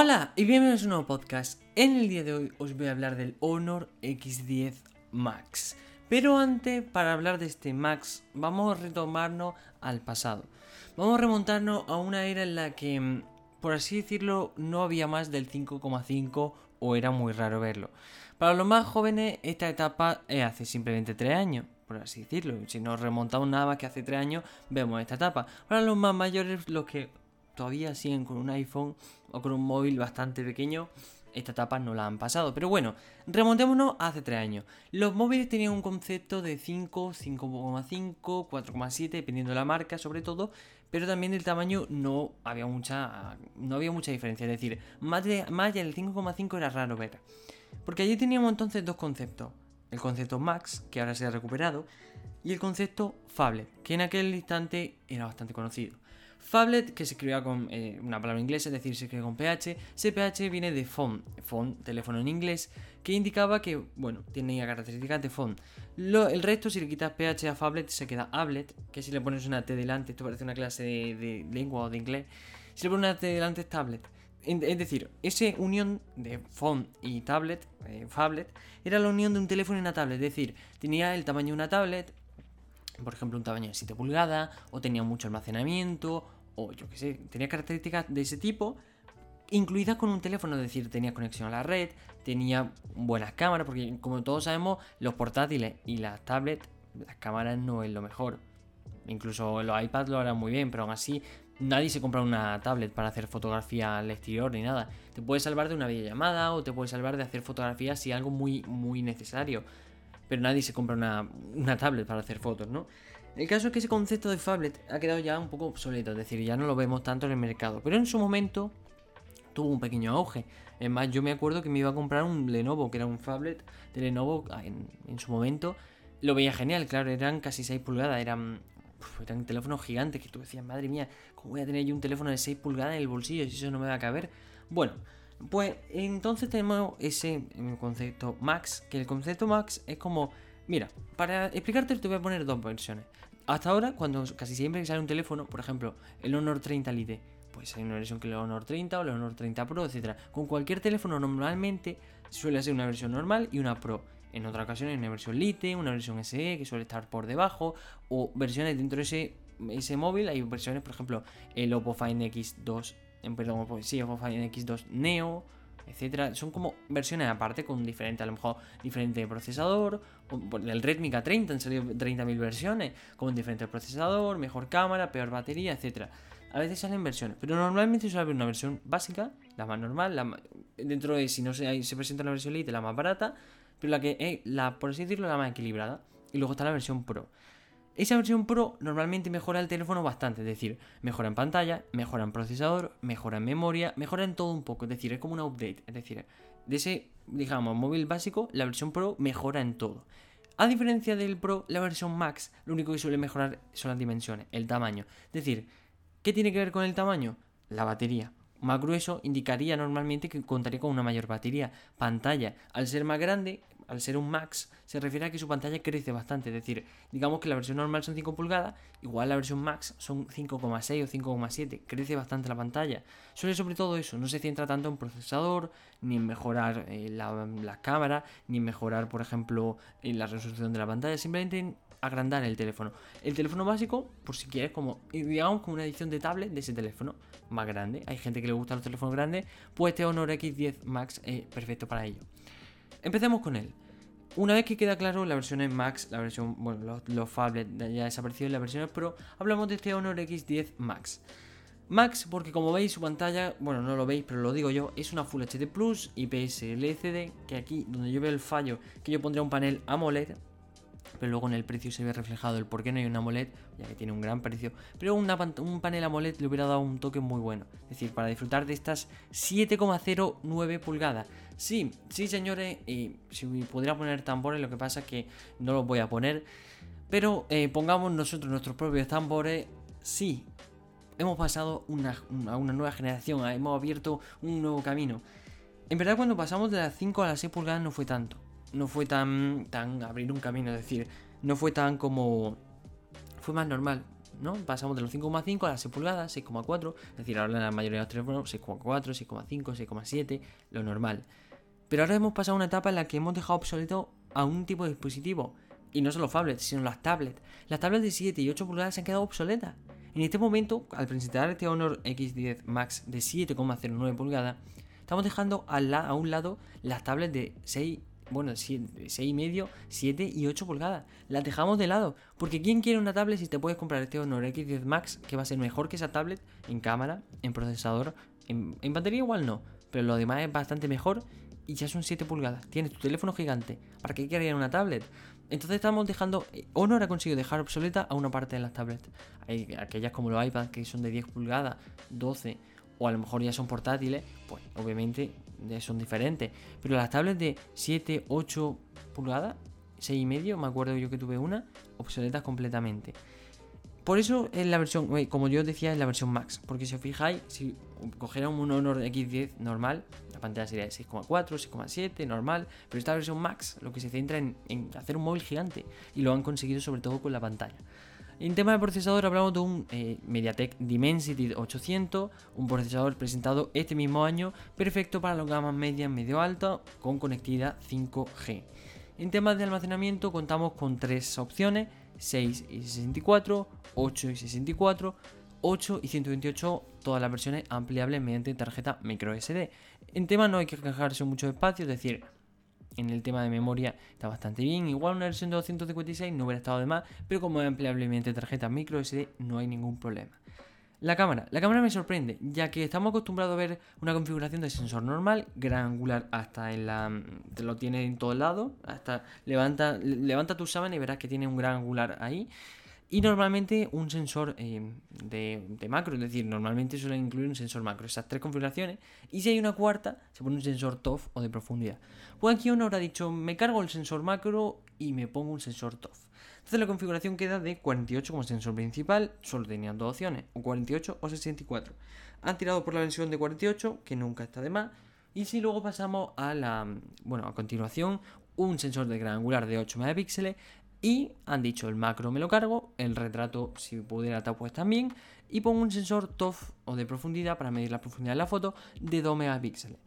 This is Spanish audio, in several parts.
Hola y bienvenidos a un nuevo podcast. En el día de hoy os voy a hablar del Honor X10 Max. Pero antes, para hablar de este Max, vamos a retomarnos al pasado. Vamos a remontarnos a una era en la que, mm, por así decirlo, no había más del 5,5 o era muy raro verlo. Para los más jóvenes, esta etapa es hace simplemente 3 años, por así decirlo. Si nos remontamos nada más que hace 3 años, vemos esta etapa. Para los más mayores, los que todavía siguen con un iPhone o con un móvil bastante pequeño, esta etapa no la han pasado. Pero bueno, remontémonos a hace 3 años. Los móviles tenían un concepto de 5, 5,5, 4,7, dependiendo de la marca sobre todo, pero también del tamaño no había mucha, no había mucha diferencia. Es decir, más, allá del 5,5 era raro ver. Porque allí teníamos entonces dos conceptos. El concepto Max, que ahora se ha recuperado, y el concepto Fablet, que en aquel instante era bastante conocido. Fablet, que se escribía con eh, una palabra inglesa, es decir, se escribe con PH. CPH viene de phone, phone, teléfono en inglés, que indicaba que, bueno, tenía características de phone. el resto, si le quitas PH a Fablet, se queda Ablet, que si le pones una T delante, esto parece una clase de, lengua o de inglés. Si le pones una T delante, es tablet. Es decir, esa unión de phone y tablet, eh, era la unión de un teléfono y una tablet. Es decir, tenía el tamaño de una tablet, por ejemplo, un tamaño de 7 pulgadas, o tenía mucho almacenamiento, o yo qué sé, tenía características de ese tipo, incluidas con un teléfono, es decir, tenía conexión a la red, tenía buenas cámaras, porque como todos sabemos, los portátiles y las tablets, las cámaras no es lo mejor. Incluso los iPads lo harán muy bien, pero aún así nadie se compra una tablet para hacer fotografía al exterior ni nada. Te puede salvar de una videollamada o te puede salvar de hacer fotografías si algo muy, muy necesario pero nadie se compra una, tablet para hacer fotos, ¿no? El caso es que ese concepto de tablet ha quedado ya un poco obsoleto, es decir, ya no lo vemos tanto en el mercado, pero en su momento tuvo un pequeño auge. Es más, yo me acuerdo que me iba a comprar un Lenovo, que era un phablet de Lenovo en, su momento. Lo veía genial, claro, eran casi 6 pulgadas, eran, eran teléfonos gigantes que tú decías, madre mía, ¿cómo voy a tener yo un teléfono de 6 pulgadas en el bolsillo si eso no me va a caber? Bueno, pues entonces tenemos ese concepto Max, que el concepto Max es como, mira, para explicarte te voy a poner dos versiones. Hasta ahora, cuando casi siempre sale un teléfono, por ejemplo, el Honor 30 Lite, pues hay una versión que el Honor 30 o el Honor 30 Pro, etc. Con cualquier teléfono normalmente suele ser una versión normal y una Pro. En otras ocasiones una versión Lite, una versión SE que suele estar por debajo, o versiones dentro de ese, ese móvil. Hay versiones, por ejemplo, el Oppo Find X2 perdón, pues sí, Find X2 Neo, etcétera. Son como versiones aparte con diferente, a lo mejor diferente procesador. El Redmi K30 han salido 30.000 versiones con diferente procesador, mejor cámara, peor batería, etcétera. A veces salen versiones, pero normalmente suele haber una versión básica, la más normal, dentro de si no se, se presenta la versión Lite, la más barata, pero la que es, la, por así decirlo, la más equilibrada. Y luego está la versión Pro. Esa versión Pro normalmente mejora el teléfono bastante, es decir, mejora en pantalla, mejora en procesador, mejora en memoria, mejora en todo un poco, es decir, es como un update, es decir, de ese, digamos, móvil básico, la versión Pro mejora en todo. A diferencia del Pro, la versión Max, lo único que suele mejorar son las dimensiones, el tamaño. Es decir, ¿qué tiene que ver con el tamaño? La batería. Más grueso indicaría normalmente que contaría con una mayor batería. Pantalla, al ser más grande, al ser un Max, se refiere a que su pantalla crece bastante. Es decir, digamos que la versión normal son 5 pulgadas, igual la versión Max son 5,6 o 5,7. Crece bastante la pantalla. Suele sobre todo eso, no se centra tanto en procesador, ni en mejorar eh, la, cámara, ni en mejorar, por ejemplo, la resolución de la pantalla. Simplemente en agrandar el teléfono. El teléfono básico, por si quieres, como digamos como una edición de tablet de ese teléfono más grande. Hay gente que le gusta los teléfonos grandes, pues este Honor X10 Max es perfecto para ello. Empecemos con él. Una vez que queda claro la versión Max, la versión, bueno, los, los phablets ya desaparecido la versión Pro, hablamos de este Honor X10 Max. Max, porque como veis su pantalla, bueno, no lo veis, pero lo digo yo, es una Full HD Plus IPS LCD, que aquí donde yo veo el fallo, que yo pondría un panel AMOLED, pero luego en el precio se ve reflejado el por qué no hay una AMOLED, ya que tiene un gran precio. Pero un panel AMOLED le hubiera dado un toque muy bueno. Es decir, para disfrutar de estas 7,09 pulgadas. Sí, sí señores, y si pudiera poner tambores, lo que pasa es que no los voy a poner. Pero eh, pongamos nosotros nuestros propios tambores, sí. Hemos pasado a una nueva generación, hemos abierto un nuevo camino. En verdad cuando pasamos de las 5 a las 6 pulgadas no fue tanto no fue tan, tan abrir un camino, es decir, no fue tan como... Fue más normal. ¿no? Pasamos de los 5,5 a las 6 pulgadas, 6,4, es decir, ahora la mayoría de los teléfonos 6,4, 6,5, 6,7, lo normal. Pero ahora hemos pasado una etapa en la que hemos dejado obsoleto a un tipo de dispositivo. Y no solo phablets, sino las tablets. Las tablets de 7 y 8 pulgadas se han quedado obsoletas. En este momento, al presentar este Honor X10 Max de 7,09 pulgadas, estamos dejando a, un lado las tablets de 6, bueno, 6,5, 7 y 8 pulgadas. Las dejamos de lado. Porque ¿quién quiere una tablet si te puedes comprar este Honor X10 Max que va a ser mejor que esa tablet en cámara, en procesador, en, en batería igual no, pero lo demás es bastante mejor y ya son 7 pulgadas. Tienes tu teléfono gigante. ¿Para qué querían una tablet? Entonces estamos dejando. Eh, Honor ha conseguido dejar obsoleta a una parte de las tablets. Hay aquellas como los iPads que son de 10 pulgadas, 12, o a lo mejor ya son portátiles, pues obviamente son diferentes. Pero las tablets de 7, 8 pulgadas, 6 y medio, me acuerdo yo que tuve una, obsoletas completamente. Por eso es la versión, como yo decía, es la versión Max. Porque si os fijáis, si cogiera un Honor X10 normal, la pantalla sería de 6,4, 6,7, normal. Pero esta versión Max lo que se centra en, hacer un móvil gigante. Y lo han conseguido sobre todo con la pantalla. En tema de procesador hablamos de un eh, MediaTek Dimensity 800, un procesador presentado este mismo año, perfecto para las gamas medias medio alta con conectividad 5G. En temas de almacenamiento contamos con tres opciones, 6 y 64, 8 y 64, 8 y 128, todas las versiones ampliables mediante tarjeta microSD. En tema no hay que quejarse mucho espacio, es decir, en el tema de memoria está bastante bien. Igual una versión de 256 no hubiera estado de más, pero como es ampliable mediante tarjeta microSD no hay ningún problema. La cámara. La cámara me sorprende, ya que estamos acostumbrados a ver una configuración de sensor normal, gran angular hasta en la... te lo tiene en todos lados, hasta levanta, levanta tu sábana y verás que tiene un gran angular ahí. Y normalmente un sensor eh, de, macro, es decir, normalmente suele incluir un sensor macro, esas tres configuraciones. Y si hay una cuarta, se pone un sensor TOF o de profundidad. Aquí uno habrá dicho, me cargo el sensor macro y me pongo un sensor TOF. Entonces la configuración queda de 48 como sensor principal, solo tenían dos opciones, o 48 o 64. Han tirado por la versión de 48, que nunca está de más. Y si luego pasamos a la, bueno, a continuación, un sensor de gran angular de 8 megapíxeles y han dicho el macro me lo cargo, el retrato si pudiera pues también. Y pongo un sensor TOF o de profundidad para medir la profundidad de la foto de 2 megapíxeles.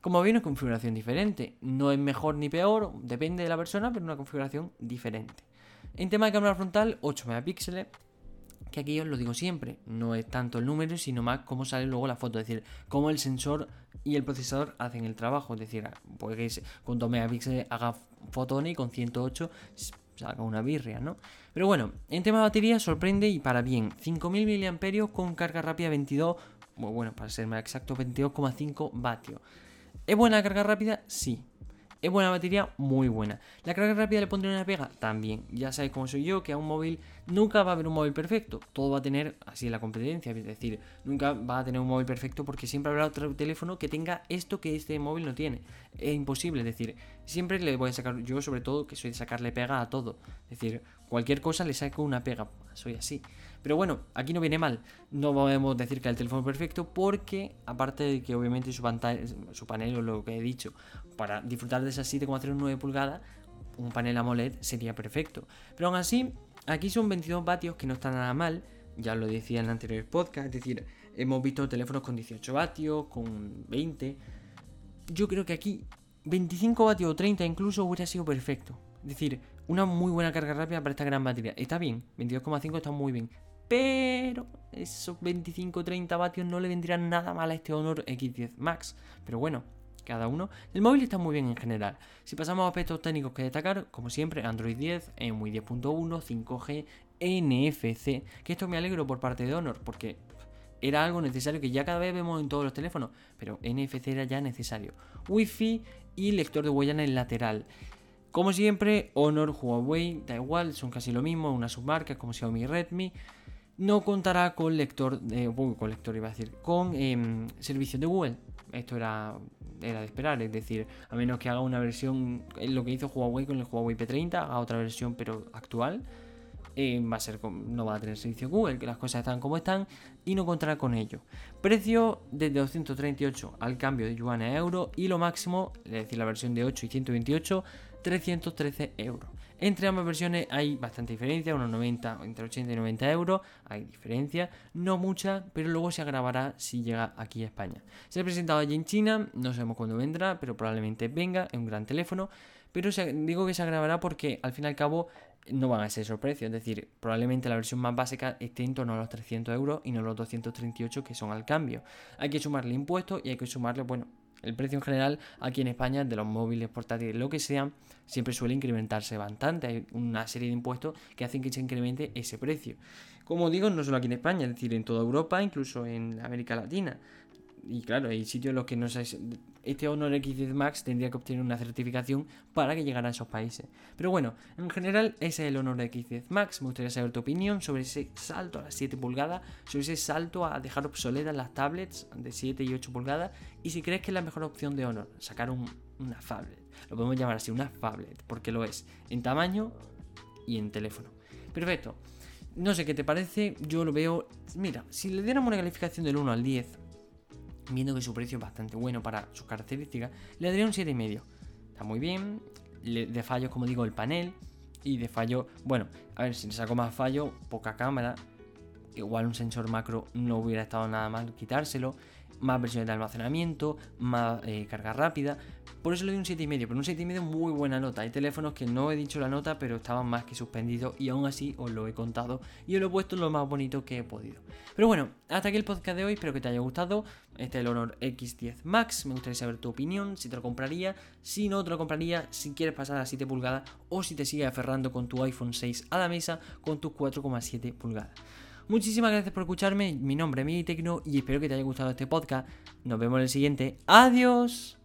Como veis, una configuración diferente. No es mejor ni peor, depende de la persona, pero una configuración diferente. En tema de cámara frontal, 8 megapíxeles. Que aquí os lo digo siempre, no es tanto el número, sino más cómo sale luego la foto. Es decir, cómo el sensor y el procesador hacen el trabajo. Es decir, puede que con 2 megapíxeles haga fotones y con 108 haga una birria, ¿no? Pero bueno, en tema de batería sorprende y para bien. 5000 mAh con carga rápida 22, bueno, para ser más exacto, 22,5 vatios. ¿Es buena carga rápida? Sí. ¿Es buena batería? Muy buena. ¿La carga rápida le pondré una pega? También. Ya sabéis cómo soy yo, que a un móvil nunca va a haber un móvil perfecto. Todo va a tener así la competencia. Es decir, nunca va a tener un móvil perfecto porque siempre habrá otro teléfono que tenga esto que este móvil no tiene. Es imposible. Es decir, siempre le voy a sacar, yo sobre todo, que soy de sacarle pega a todo. Es decir, cualquier cosa le saco una pega. Soy así. Pero bueno, aquí no viene mal. No podemos decir que el teléfono perfecto porque, aparte de que obviamente su pantalla, su panel o lo que he dicho, para disfrutar de esas 7,09 pulgadas, un panel AMOLED sería perfecto. Pero aún así, aquí son 22 vatios que no está nada mal. Ya lo decía en el anterior podcast, es decir, hemos visto teléfonos con 18 vatios, con 20. Yo creo que aquí 25 vatios o 30 incluso hubiera sido perfecto. Es decir, una muy buena carga rápida para esta gran batería. Está bien, 22,5 está muy bien. Pero esos 25-30 vatios no le vendrían nada mal a este Honor X10 Max. Pero bueno, cada uno. El móvil está muy bien en general. Si pasamos a aspectos técnicos que destacar, como siempre, Android 10, EMUI 10.1, 5G, NFC. Que esto me alegro por parte de Honor, porque era algo necesario que ya cada vez vemos en todos los teléfonos, pero NFC era ya necesario. Wi-Fi y lector de huella en el lateral. Como siempre, Honor, Huawei, da igual, son casi lo mismo, una submarca como Xiaomi Redmi no contará con lector, de, con lector iba a decir, con eh, servicio de Google. Esto era, era de esperar, es decir, a menos que haga una versión, lo que hizo Huawei con el Huawei P30, haga otra versión pero actual, eh, va a ser, no va a tener servicio Google, que las cosas están como están y no contará con ello. Precio desde 238 al cambio de yuan a euro y lo máximo, es decir, la versión de 8 y 128, 313 euros. Entre ambas versiones hay bastante diferencia, unos 90, entre 80 y 90 euros, hay diferencia, no mucha, pero luego se agravará si llega aquí a España. Se ha presentado allí en China, no sabemos cuándo vendrá, pero probablemente venga, es un gran teléfono, pero digo que se agravará porque al fin y al cabo no van a ser esos precios, es decir, probablemente la versión más básica esté en torno a los 300 euros y no los 238 que son al cambio. Hay que sumarle impuestos y hay que sumarle, bueno, el precio en general aquí en España de los móviles, portátiles, lo que sea, siempre suele incrementarse bastante. Hay una serie de impuestos que hacen que se incremente ese precio. Como digo, no solo aquí en España, es decir, en toda Europa, incluso en América Latina y claro, hay sitios en los que no sabes. Este Honor X10 Max tendría que obtener una certificación para que llegara a esos países. Pero bueno, en general, ese es el Honor X10 Max. Me gustaría saber tu opinión sobre ese salto a las 7 pulgadas, sobre ese salto a dejar obsoletas las tablets de 7 y 8 pulgadas. Y si crees que es la mejor opción de Honor, sacar una phablet. Lo podemos llamar así, una phablet, porque lo es en tamaño y en teléfono. Perfecto. No sé qué te parece, yo lo veo. Mira, si le diéramos una calificación del 1 al 10, viendo que su precio es bastante bueno para sus características, le daría un 7,5. Está muy bien, de fallos como digo el panel, y de fallo, bueno, a ver, si le saco más fallo, poca cámara, igual un sensor macro no hubiera estado nada mal quitárselo, más versiones de almacenamiento, más eh, carga rápida, por eso le doy un 7,5, pero un 7,5 es muy buena nota. Hay teléfonos que no he dicho la nota, pero estaban más que suspendidos y aún así os lo he contado y os lo he puesto lo más bonito que he podido. Pero bueno, hasta aquí el podcast de hoy, espero que te haya gustado. Este es el Honor X10 Max, me gustaría saber tu opinión, si te lo compraría, si no te lo compraría, si quieres pasar a 7 pulgadas o si te sigues aferrando con tu iPhone 6 a la mesa con tus 4,7 pulgadas. Muchísimas gracias por escucharme, mi nombre es Tecno y espero que te haya gustado este podcast. Nos vemos en el siguiente. Adiós.